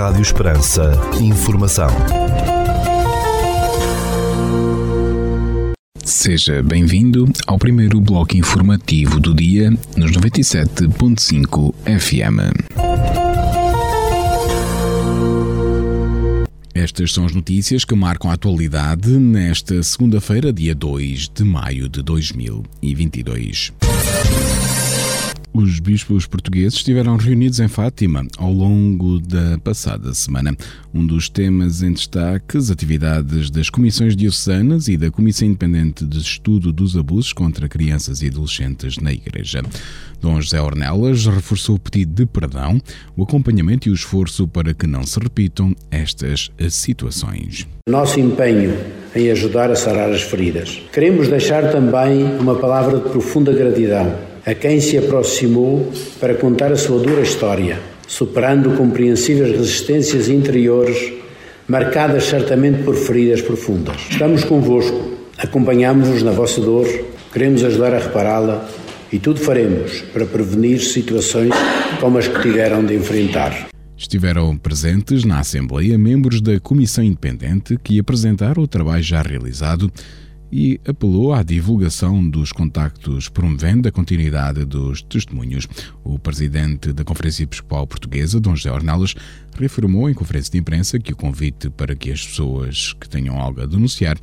Rádio Esperança. Informação. Seja bem-vindo ao primeiro bloco informativo do dia nos 97.5 FM. Estas são as notícias que marcam a atualidade nesta segunda-feira, dia 2 de maio de 2022. Os bispos portugueses estiveram reunidos em Fátima ao longo da passada semana. Um dos temas em destaque, as atividades das comissões diocesanas e da Comissão Independente de Estudo dos Abusos contra Crianças e Adolescentes na Igreja. Dom José Ornelas reforçou o pedido de perdão, o acompanhamento e o esforço para que não se repitam estas situações. Nosso empenho em ajudar a sarar as feridas. Queremos deixar também uma palavra de profunda gratidão a quem se aproximou para contar a sua dura história, superando compreensíveis resistências interiores, marcadas certamente por feridas profundas. Estamos convosco, acompanhamos-vos na vossa dor, queremos ajudar a repará-la e tudo faremos para prevenir situações como as que tiveram de enfrentar. Estiveram presentes na Assembleia membros da Comissão Independente que apresentaram o trabalho já realizado e apelou à divulgação dos contactos, promovendo a continuidade dos testemunhos. O presidente da Conferência Episcopal Portuguesa, Dom José Ornelas, reafirmou em conferência de imprensa que o convite para que as pessoas que tenham algo a denunciar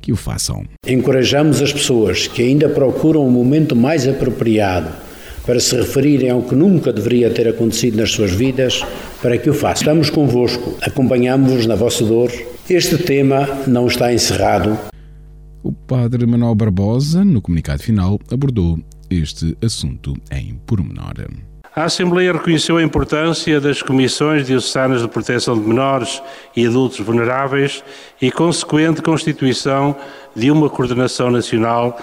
que o façam. Encorajamos as pessoas que ainda procuram um momento mais apropriado para se referirem ao que nunca deveria ter acontecido nas suas vidas, para que o façam. Estamos convosco, acompanhamos-vos na vossa dor. Este tema não está encerrado, o padre Manuel Barbosa, no comunicado final, abordou este assunto em pormenor. A Assembleia reconheceu a importância das comissões diocesanas de proteção de menores e adultos vulneráveis e consequente constituição de uma coordenação nacional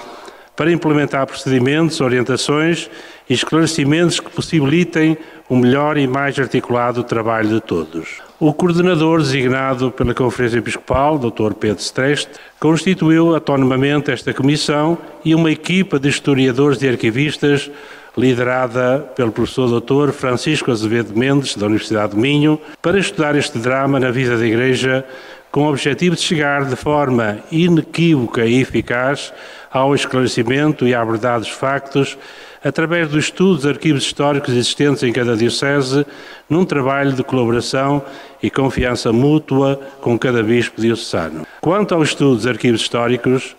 para implementar procedimentos, orientações e esclarecimentos que possibilitem um melhor e mais articulado trabalho de todos. O coordenador designado pela Conferência Episcopal, Dr. Pedro Streste, constituiu autonomamente esta comissão e uma equipa de historiadores e arquivistas liderada pelo professor Dr. Francisco Azevedo Mendes, da Universidade de Minho, para estudar este drama na vida da Igreja com o objetivo de chegar de forma inequívoca e eficaz ao esclarecimento e à verdade dos factos através do estudo dos arquivos históricos existentes em cada diocese, num trabalho de colaboração e confiança mútua com cada bispo diocesano. Quanto ao estudo dos arquivos históricos,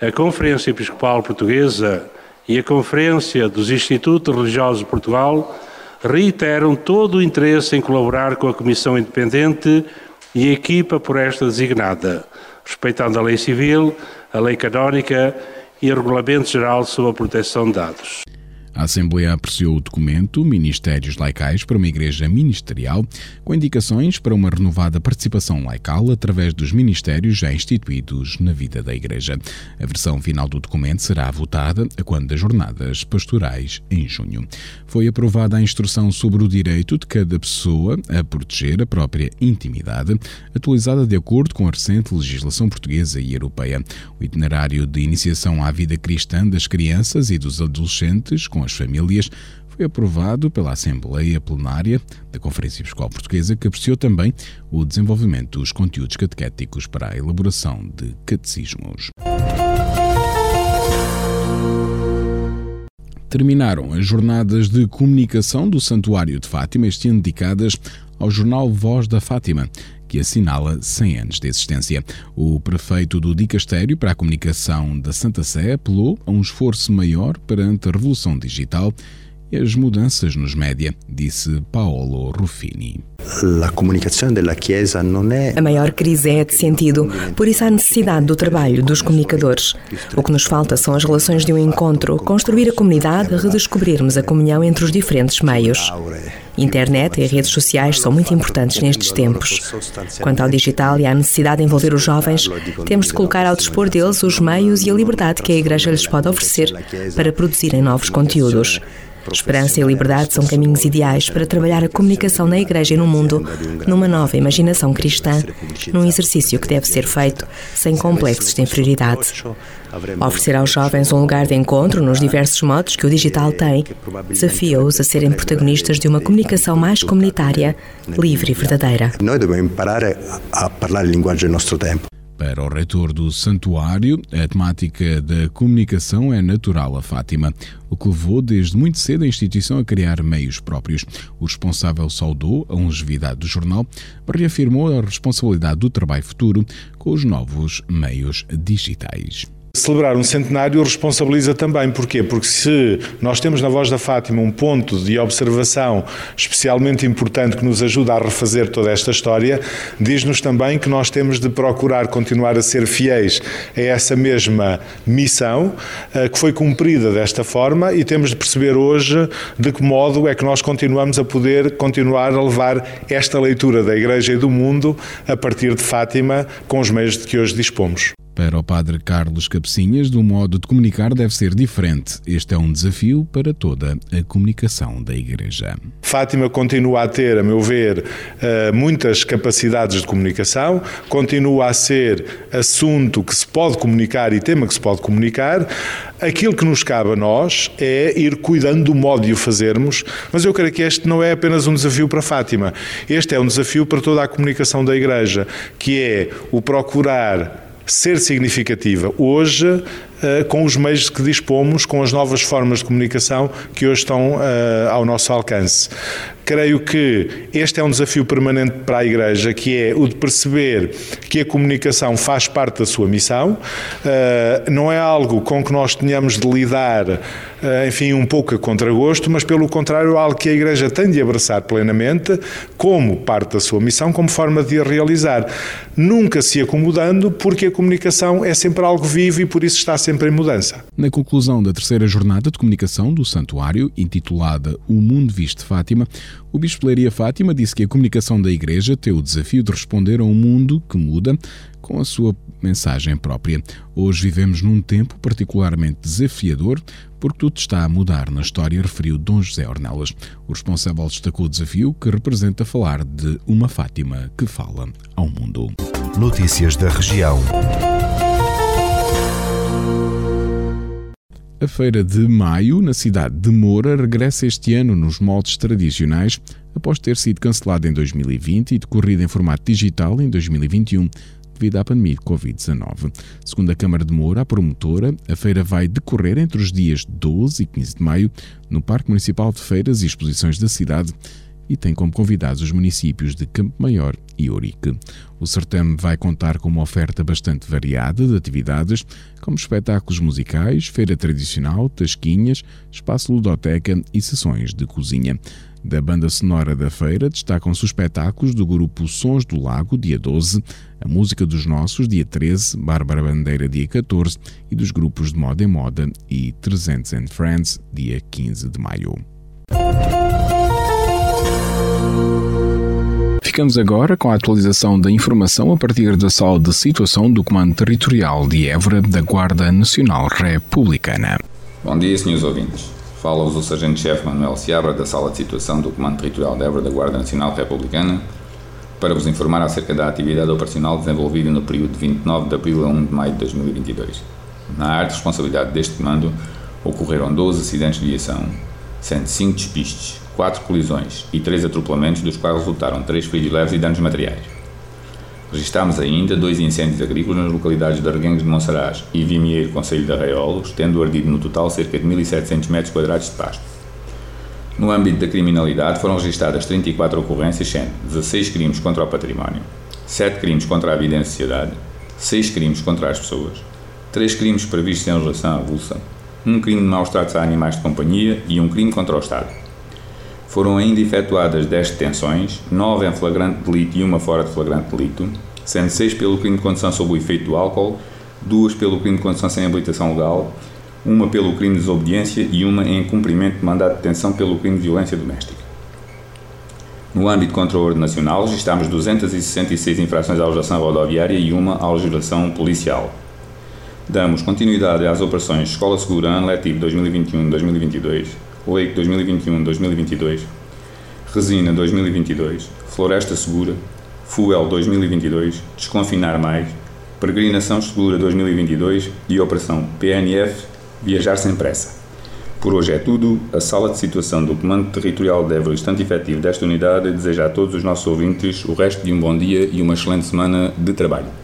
a Conferência Episcopal Portuguesa e a Conferência dos Institutos Religiosos de Portugal reiteram todo o interesse em colaborar com a Comissão Independente e equipa por esta designada, respeitando a lei civil, a lei canónica e o Regulamento Geral sobre a Proteção de Dados. A Assembleia apreciou o documento Ministérios Laicais para uma Igreja Ministerial, com indicações para uma renovada participação laical através dos ministérios já instituídos na vida da Igreja. A versão final do documento será votada quando das jornadas pastorais em junho. Foi aprovada a instrução sobre o direito de cada pessoa a proteger a própria intimidade, atualizada de acordo com a recente legislação portuguesa e europeia. O itinerário de iniciação à vida cristã das crianças e dos adolescentes com as famílias foi aprovado pela Assembleia Plenária da Conferência Episcopal Portuguesa, que apreciou também o desenvolvimento dos conteúdos catequéticos para a elaboração de catecismos. Terminaram as jornadas de comunicação do Santuário de Fátima, este ano dedicadas ao jornal Voz da Fátima, que assinala 100 anos de existência. O prefeito do Dicastério para a Comunicação da Santa Sé apelou a um esforço maior perante a revolução digital as mudanças nos média, disse Paolo Ruffini. A maior crise é de sentido, por isso há necessidade do trabalho dos comunicadores. O que nos falta são as relações de um encontro, construir a comunidade, redescobrirmos a comunhão entre os diferentes meios. Internet e redes sociais são muito importantes nestes tempos. Quanto ao digital e à necessidade de envolver os jovens, temos de colocar ao dispor deles os meios e a liberdade que a Igreja lhes pode oferecer para produzirem novos conteúdos. Esperança e liberdade são caminhos ideais para trabalhar a comunicação na Igreja e no mundo, numa nova imaginação cristã, num exercício que deve ser feito sem complexos de inferioridade. Oferecer aos jovens um lugar de encontro nos diversos modos que o digital tem desafia-os a serem protagonistas de uma comunicação mais comunitária, livre e verdadeira. Nós devemos parar a falar a linguagem do nosso tempo. Para o reitor do santuário, a temática da comunicação é natural a Fátima, o que levou desde muito cedo a instituição a criar meios próprios. O responsável saudou a longevidade do jornal, mas reafirmou a responsabilidade do trabalho futuro com os novos meios digitais. Celebrar um centenário responsabiliza também. Porquê? Porque se nós temos na Voz da Fátima um ponto de observação especialmente importante que nos ajuda a refazer toda esta história, diz-nos também que nós temos de procurar continuar a ser fiéis a essa mesma missão eh, que foi cumprida desta forma e temos de perceber hoje de que modo é que nós continuamos a poder continuar a levar esta leitura da Igreja e do mundo a partir de Fátima com os meios de que hoje dispomos. Para o padre Carlos Cabecinhas, o modo de comunicar deve ser diferente. Este é um desafio para toda a comunicação da Igreja. Fátima continua a ter, a meu ver, eh, muitas capacidades de comunicação, continua a ser assunto que se pode comunicar e tema que se pode comunicar. Aquilo que nos cabe a nós é ir cuidando do modo de o fazermos, mas eu creio que este não é apenas um desafio para Fátima, este é um desafio para toda a comunicação da Igreja, que é o procurar ser significativa hoje eh, com os meios que dispomos, com as novas formas de comunicação que hoje estão eh, ao nosso alcance. Creio que este é um desafio permanente para a Igreja, que é o de perceber que a comunicação faz parte da sua missão, eh, não é algo com que nós tenhamos de lidar, enfim, um pouco a contragosto, mas pelo contrário, é algo que a Igreja tem de abraçar plenamente como parte da sua missão, como forma de a realizar. Nunca se acomodando, porque a comunicação é sempre algo vivo e por isso está sempre em mudança. Na conclusão da terceira jornada de comunicação do Santuário, intitulada O Mundo Visto de Fátima, o Bispo Leiria Fátima disse que a comunicação da Igreja tem o desafio de responder a um mundo que muda com a sua mensagem própria. Hoje vivemos num tempo particularmente desafiador porque tudo está a mudar na história, referiu Dom José Ornelas. O responsável destacou o desafio que representa falar de uma Fátima que fala ao mundo. Notícias da região. A feira de maio, na cidade de Moura, regressa este ano nos moldes tradicionais, após ter sido cancelada em 2020 e decorrida em formato digital em 2021, devido à pandemia de Covid-19. Segundo a Câmara de Moura, a promotora, a feira vai decorrer entre os dias 12 e 15 de maio no Parque Municipal de Feiras e Exposições da cidade e tem como convidados os municípios de Campo Maior e Ourique. O certame vai contar com uma oferta bastante variada de atividades, como espetáculos musicais, feira tradicional, tasquinhas, espaço ludoteca e sessões de cozinha. Da banda sonora da feira destacam-se os espetáculos do grupo Sons do Lago, dia 12, a Música dos Nossos, dia 13, Bárbara Bandeira, dia 14 e dos grupos de Moda em Moda e 300 and Friends, dia 15 de maio. Ficamos agora com a atualização da informação a partir da sala de situação do Comando Territorial de Évora da Guarda Nacional Republicana. Bom dia, senhores ouvintes. Fala-vos o Sargento-Chefe Manuel Seabra da Sala de Situação do Comando Territorial de Évora da Guarda Nacional Republicana para vos informar acerca da atividade operacional desenvolvida no período de 29 de abril a 1 de maio de 2022. Na área de responsabilidade deste comando ocorreram 12 acidentes de viação, sendo 5 despistes, 4 colisões e 3 atropelamentos, dos quais resultaram 3 feridos leves e danos materiais. Registámos ainda dois incêndios agrícolas nas localidades de Arguengos de Monsaraz e Vimieiro, Conselho de Arraiolos, tendo ardido no total cerca de 1.700 metros quadrados de pasto. No âmbito da criminalidade foram registadas 34 ocorrências, sendo 16 crimes contra o património, 7 crimes contra a vida em sociedade, 6 crimes contra as pessoas, 3 crimes previstos em legislação avulsa, um crime de maus tratos a animais de companhia e um crime contra o Estado. Foram ainda efetuadas 10 detenções, 9 em flagrante delito e uma fora de flagrante delito, sendo 6 pelo crime de condução sob o efeito do álcool, 2 pelo crime de condução sem habilitação legal, uma pelo crime de desobediência e uma em cumprimento de mandado de detenção pelo crime de violência doméstica. No âmbito a ordem nacional, registramos 266 infrações à legislação rodoviária e uma à legislação policial. Damos continuidade às operações Escola Segura Ano Letivo 2021-2022, Oeico 2021-2022, Resina 2022, Floresta Segura, Fuel 2022, Desconfinar Mais, Peregrinação Segura 2022 e Operação PNF Viajar Sem Pressa. Por hoje é tudo. A sala de situação do Comando Territorial de Évora, estante efetivo desta unidade, deseja a todos os nossos ouvintes o resto de um bom dia e uma excelente semana de trabalho.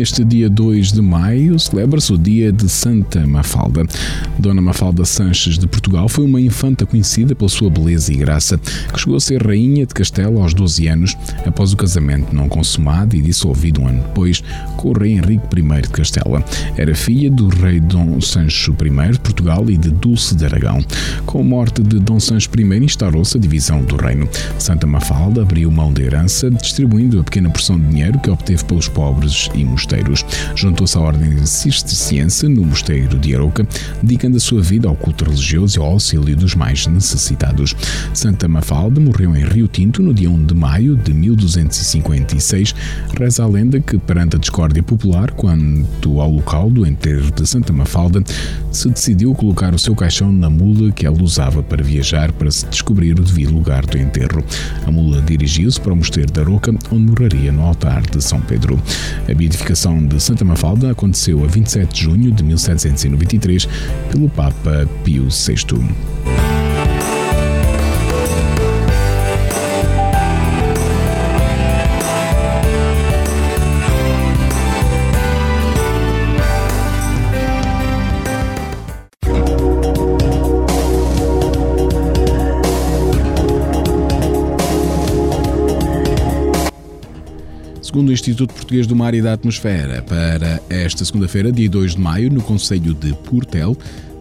Neste dia 2 de maio celebra-se o dia de Santa Mafalda. Dona Mafalda Sanches de Portugal foi uma infanta conhecida pela sua beleza e graça, que chegou a ser rainha de Castelo aos 12 anos, após o casamento não consumado e dissolvido um ano depois com o rei Henrique I de Castela. Era filha do rei Dom Sancho I de Portugal e de Dulce de Aragão. Com a morte de Dom Sancho I instaurou-se a divisão do reino. Santa Mafalda abriu mão da herança, distribuindo a pequena porção de dinheiro que obteve pelos pobres e mosteiros mosteiros. Juntou-se à ordem cisterciense no mosteiro de Aroca, dedicando a sua vida ao culto religioso e ao auxílio dos mais necessitados. Santa Mafalda morreu em Rio Tinto no dia 1 de maio de 1256. Reza a lenda que, perante a discórdia popular quanto ao local do enterro de Santa Mafalda, se decidiu colocar o seu caixão na mula que ela usava para viajar para se descobrir o devido lugar do enterro. A mula dirigiu-se para o mosteiro de Aroca, onde morreria no altar de São Pedro. A beatificação beatificação de Santa Mafalda aconteceu a 27 de junho de 1793 pelo Papa Pio VI. Segundo o Instituto Português do Mar e da Atmosfera, para esta segunda-feira, dia 2 de maio, no Conselho de Portel,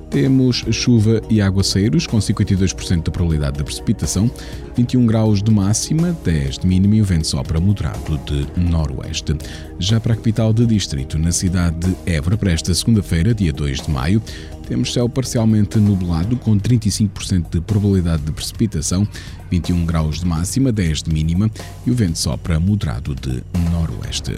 temos chuva e aguaceiros com 52% de probabilidade de precipitação, 21 graus de máxima, 10 de mínima e o vento sopra moderado de noroeste. Já para a capital de distrito, na cidade de Évora, para esta segunda-feira, dia 2 de maio, temos céu parcialmente nublado com 35% de probabilidade de precipitação, 21 graus de máxima, 10 de mínima e o vento sopra moderado de noroeste.